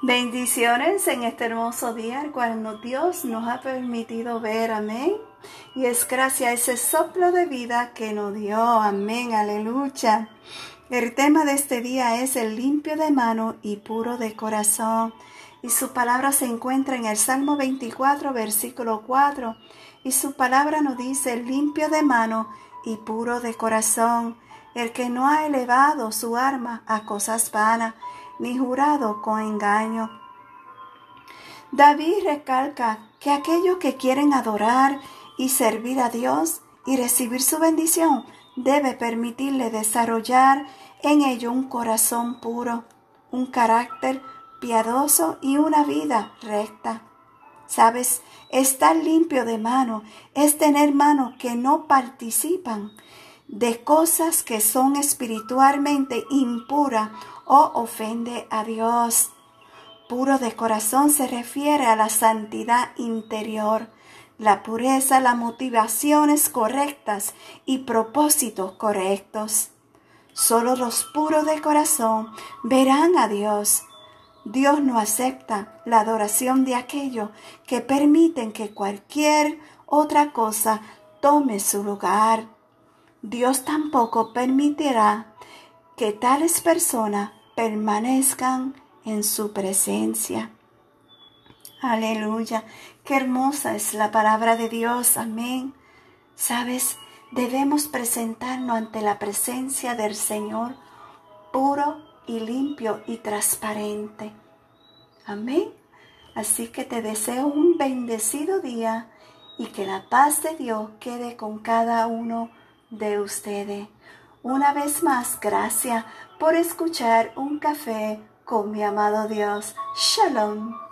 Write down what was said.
Bendiciones en este hermoso día, el cual Dios nos ha permitido ver, amén. Y es gracias a ese soplo de vida que nos dio, amén, aleluya. El tema de este día es el limpio de mano y puro de corazón. Y su palabra se encuentra en el Salmo 24, versículo 4. Y su palabra nos dice, limpio de mano y puro de corazón, el que no ha elevado su arma a cosas vanas ni jurado con engaño. David recalca que aquellos que quieren adorar y servir a Dios y recibir su bendición debe permitirle desarrollar en ello un corazón puro, un carácter piadoso y una vida recta. Sabes, estar limpio de mano es tener manos que no participan de cosas que son espiritualmente impuras o ofende a Dios. Puro de corazón se refiere a la santidad interior, la pureza, las motivaciones correctas y propósitos correctos. Solo los puros de corazón verán a Dios. Dios no acepta la adoración de aquellos que permiten que cualquier otra cosa tome su lugar. Dios tampoco permitirá que tales personas permanezcan en su presencia. Aleluya, qué hermosa es la palabra de Dios, amén. Sabes, debemos presentarnos ante la presencia del Señor puro y limpio y transparente. Amén. Así que te deseo un bendecido día y que la paz de Dios quede con cada uno de ustedes. Una vez más, gracias por escuchar un café con mi amado Dios. Shalom.